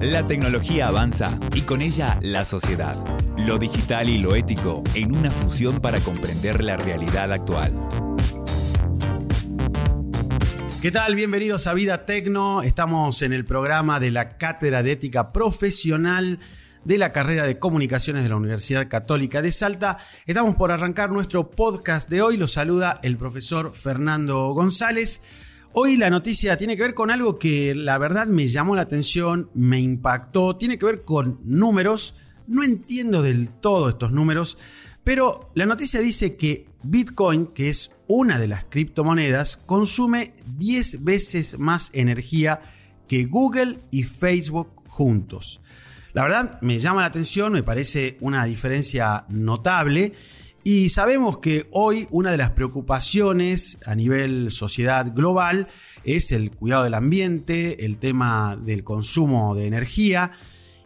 La tecnología avanza y con ella la sociedad. Lo digital y lo ético en una fusión para comprender la realidad actual. ¿Qué tal? Bienvenidos a Vida Tecno. Estamos en el programa de la Cátedra de Ética Profesional de la carrera de Comunicaciones de la Universidad Católica de Salta. Estamos por arrancar nuestro podcast de hoy. Lo saluda el profesor Fernando González. Hoy la noticia tiene que ver con algo que la verdad me llamó la atención, me impactó, tiene que ver con números. No entiendo del todo estos números, pero la noticia dice que Bitcoin, que es una de las criptomonedas, consume 10 veces más energía que Google y Facebook juntos. La verdad me llama la atención, me parece una diferencia notable y sabemos que hoy una de las preocupaciones a nivel sociedad global es el cuidado del ambiente, el tema del consumo de energía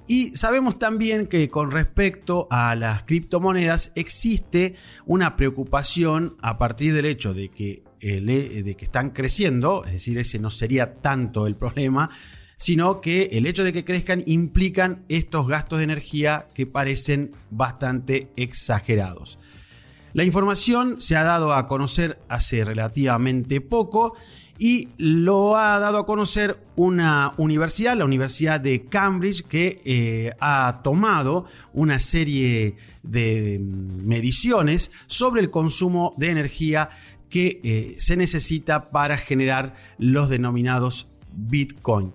y sabemos también que con respecto a las criptomonedas existe una preocupación a partir del hecho de que, de que están creciendo, es decir, ese no sería tanto el problema, sino que el hecho de que crezcan implican estos gastos de energía que parecen bastante exagerados. La información se ha dado a conocer hace relativamente poco y lo ha dado a conocer una universidad, la Universidad de Cambridge, que eh, ha tomado una serie de mediciones sobre el consumo de energía que eh, se necesita para generar los denominados Bitcoin.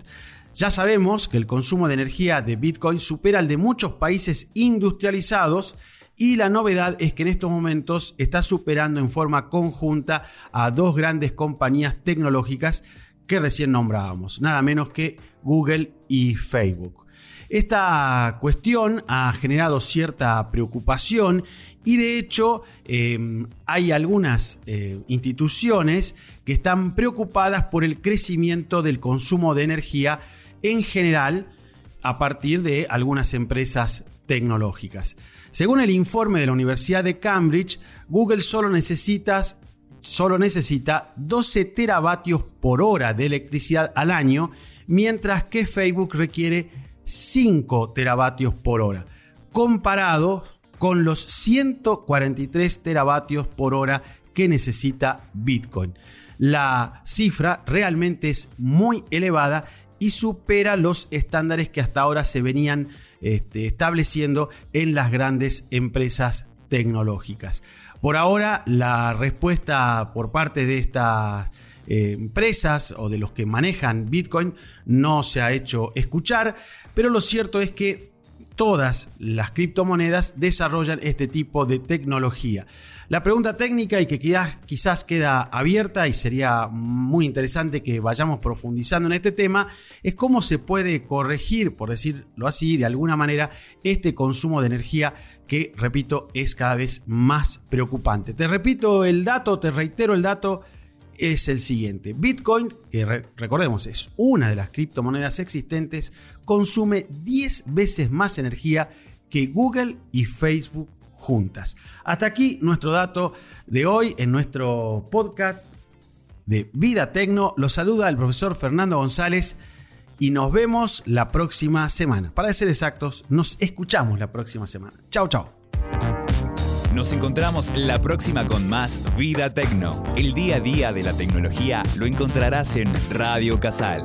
Ya sabemos que el consumo de energía de Bitcoin supera el de muchos países industrializados y la novedad es que en estos momentos está superando en forma conjunta a dos grandes compañías tecnológicas que recién nombrábamos, nada menos que Google y Facebook. Esta cuestión ha generado cierta preocupación y de hecho em, hay algunas eh, instituciones que están preocupadas por el crecimiento del consumo de energía en general a partir de algunas empresas Según el informe de la Universidad de Cambridge, Google solo necesita, solo necesita 12 teravatios por hora de electricidad al año, mientras que Facebook requiere 5 teravatios por hora, comparado con los 143 teravatios por hora que necesita Bitcoin. La cifra realmente es muy elevada y supera los estándares que hasta ahora se venían este, estableciendo en las grandes empresas tecnológicas. Por ahora, la respuesta por parte de estas eh, empresas o de los que manejan Bitcoin no se ha hecho escuchar, pero lo cierto es que todas las criptomonedas desarrollan este tipo de tecnología. La pregunta técnica y que quizás, queda abierta y sería muy interesante que vayamos profundizando en este tema es cómo se puede corregir, por decirlo así, de alguna manera, este consumo de energía que, repito, es cada vez más preocupante. Te repito el dato, te reitero el dato es el siguiente. Bitcoin, que recordemos es una de las criptomonedas existentes, consume 10 veces más energía que Google y Facebook juntas. Hasta aquí nuestro dato de hoy en nuestro podcast de Vida Tecno. Los saluda el profesor Fernando González y nos vemos la próxima semana. Para ser exactos, nos escuchamos la próxima semana. Chao, chao. Nos encontramos la próxima con más Vida Tecno. El día a día de la tecnología lo encontrarás en Radio Casal